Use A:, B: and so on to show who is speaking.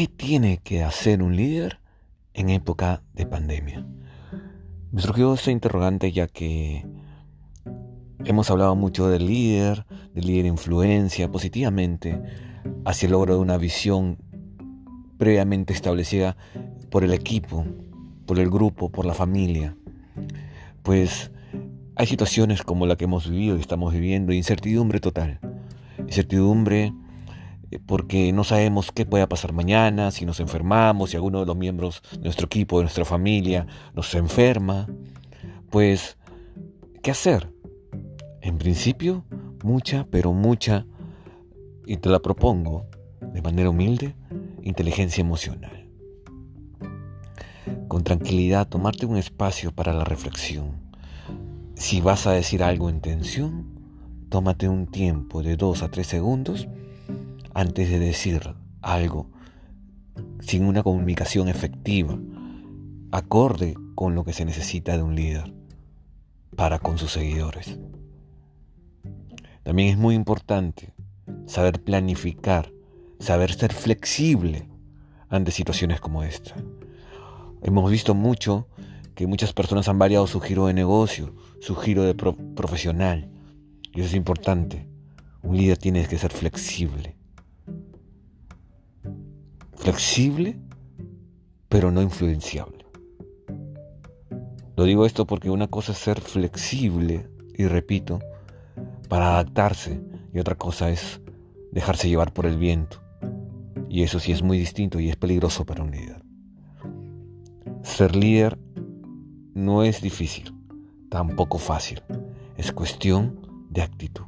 A: ¿Qué tiene que hacer un líder en época de pandemia? Me surgió esta interrogante ya que hemos hablado mucho del líder, del líder influencia positivamente hacia el logro de una visión previamente establecida por el equipo, por el grupo, por la familia. Pues hay situaciones como la que hemos vivido y estamos viviendo, incertidumbre total. Incertidumbre eh, porque no sabemos qué pueda pasar mañana, si nos enfermamos, si alguno de los miembros de nuestro equipo, de nuestra familia, nos enferma. Pues, ¿qué hacer? En principio, mucha, pero mucha, y te la propongo de manera humilde, inteligencia emocional. Con tranquilidad, tomarte un espacio para la reflexión. Si vas a decir algo en tensión, tómate un tiempo de dos a tres segundos antes de decir algo sin una comunicación efectiva, acorde con lo que se necesita de un líder para con sus seguidores. También es muy importante saber planificar, saber ser flexible ante situaciones como esta. Hemos visto mucho que muchas personas han variado su giro de negocio, su giro de profesional. Y eso es importante. Un líder tiene que ser flexible flexible, pero no influenciable. Lo digo esto porque una cosa es ser flexible, y repito, para adaptarse, y otra cosa es dejarse llevar por el viento. Y eso sí es muy distinto y es peligroso para un líder. Ser líder no es difícil, tampoco fácil. Es cuestión de actitud.